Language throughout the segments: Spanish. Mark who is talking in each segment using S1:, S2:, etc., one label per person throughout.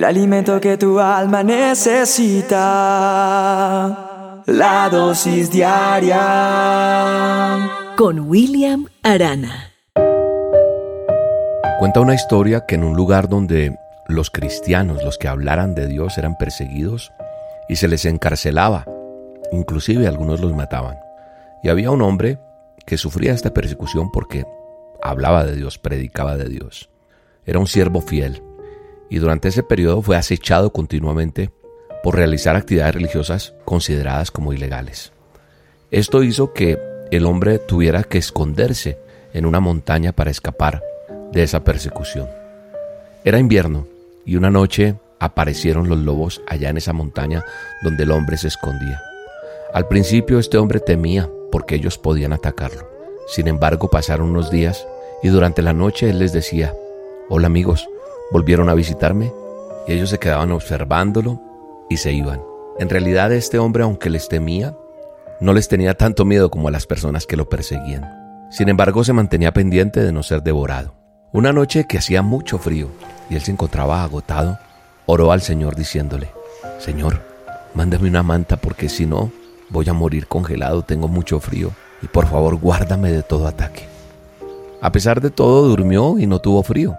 S1: el alimento que tu alma necesita. La dosis diaria.
S2: Con William Arana.
S3: Cuenta una historia que en un lugar donde los cristianos, los que hablaran de Dios, eran perseguidos y se les encarcelaba, inclusive algunos los mataban. Y había un hombre que sufría esta persecución porque hablaba de Dios, predicaba de Dios. Era un siervo fiel y durante ese periodo fue acechado continuamente por realizar actividades religiosas consideradas como ilegales. Esto hizo que el hombre tuviera que esconderse en una montaña para escapar de esa persecución. Era invierno y una noche aparecieron los lobos allá en esa montaña donde el hombre se escondía. Al principio este hombre temía porque ellos podían atacarlo. Sin embargo pasaron unos días y durante la noche él les decía, hola amigos, volvieron a visitarme y ellos se quedaban observándolo y se iban. En realidad este hombre, aunque les temía, no les tenía tanto miedo como a las personas que lo perseguían. Sin embargo, se mantenía pendiente de no ser devorado. Una noche que hacía mucho frío y él se encontraba agotado, oró al Señor diciéndole, Señor, mándame una manta porque si no, voy a morir congelado, tengo mucho frío y por favor guárdame de todo ataque. A pesar de todo, durmió y no tuvo frío.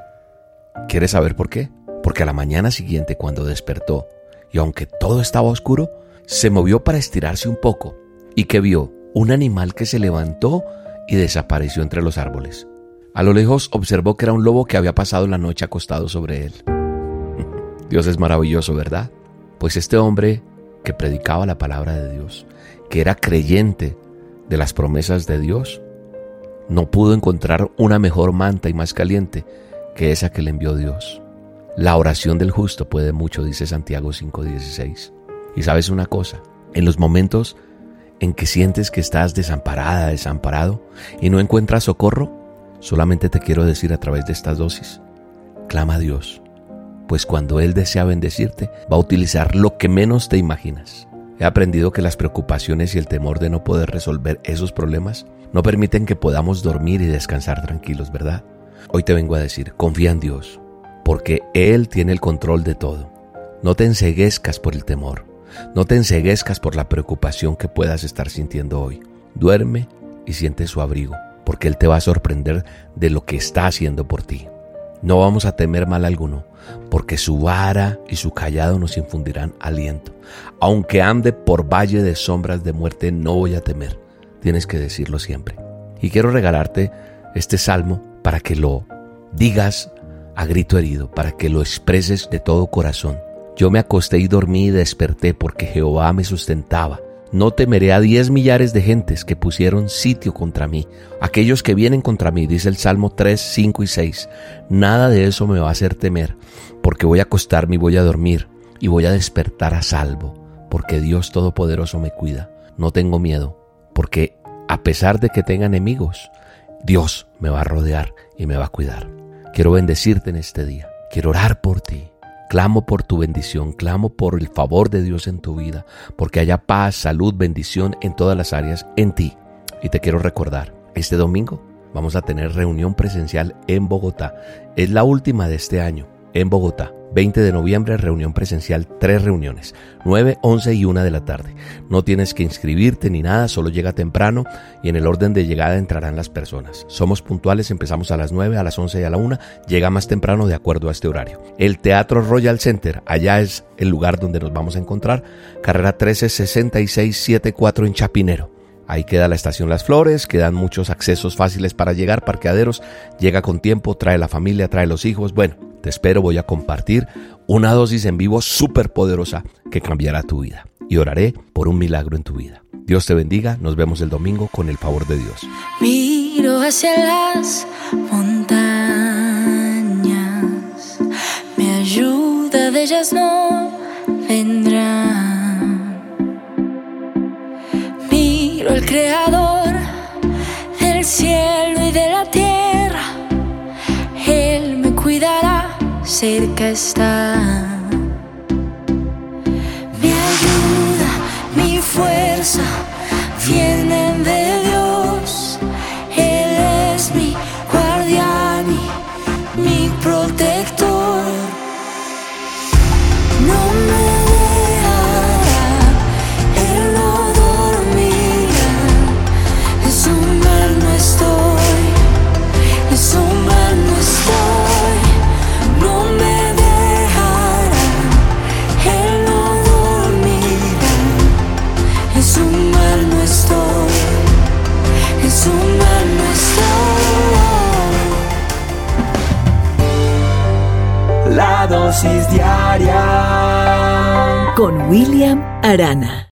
S3: ¿Quieres saber por qué? Porque a la mañana siguiente, cuando despertó, y aunque todo estaba oscuro, se movió para estirarse un poco y que vio un animal que se levantó y desapareció entre los árboles. A lo lejos observó que era un lobo que había pasado la noche acostado sobre él. Dios es maravilloso, ¿verdad? Pues este hombre que predicaba la palabra de Dios, que era creyente de las promesas de Dios, no pudo encontrar una mejor manta y más caliente que esa que le envió Dios. La oración del justo puede mucho, dice Santiago 5:16. Y sabes una cosa, en los momentos en que sientes que estás desamparada, desamparado y no encuentras socorro, Solamente te quiero decir a través de estas dosis, clama a Dios, pues cuando Él desea bendecirte, va a utilizar lo que menos te imaginas. He aprendido que las preocupaciones y el temor de no poder resolver esos problemas no permiten que podamos dormir y descansar tranquilos, ¿verdad? Hoy te vengo a decir, confía en Dios, porque Él tiene el control de todo. No te enseguezcas por el temor, no te enseguezcas por la preocupación que puedas estar sintiendo hoy. Duerme y siente su abrigo porque Él te va a sorprender de lo que está haciendo por ti. No vamos a temer mal alguno, porque su vara y su callado nos infundirán aliento. Aunque ande por valle de sombras de muerte, no voy a temer. Tienes que decirlo siempre. Y quiero regalarte este salmo para que lo digas a grito herido, para que lo expreses de todo corazón. Yo me acosté y dormí y desperté porque Jehová me sustentaba. No temeré a diez millares de gentes que pusieron sitio contra mí, aquellos que vienen contra mí, dice el Salmo 3, 5 y 6. Nada de eso me va a hacer temer, porque voy a acostarme y voy a dormir, y voy a despertar a salvo, porque Dios Todopoderoso me cuida. No tengo miedo, porque a pesar de que tenga enemigos, Dios me va a rodear y me va a cuidar. Quiero bendecirte en este día, quiero orar por ti Clamo por tu bendición, clamo por el favor de Dios en tu vida, porque haya paz, salud, bendición en todas las áreas en ti. Y te quiero recordar, este domingo vamos a tener reunión presencial en Bogotá. Es la última de este año en Bogotá. 20 de noviembre, reunión presencial, tres reuniones, 9, 11 y 1 de la tarde. No tienes que inscribirte ni nada, solo llega temprano y en el orden de llegada entrarán las personas. Somos puntuales, empezamos a las 9, a las 11 y a la 1, llega más temprano de acuerdo a este horario. El Teatro Royal Center, allá es el lugar donde nos vamos a encontrar, carrera 136674 en Chapinero. Ahí queda la estación Las Flores, quedan muchos accesos fáciles para llegar, parqueaderos, llega con tiempo, trae la familia, trae los hijos. Bueno, te espero, voy a compartir una dosis en vivo súper poderosa que cambiará tu vida. Y oraré por un milagro en tu vida. Dios te bendiga, nos vemos el domingo con el favor de Dios.
S4: Miro hacia las montañas, me ayuda de ellas no creador del cielo y de la tierra. Él me cuidará, cerca está. Mi ayuda, mi fuerza vienen
S2: Con William Arana.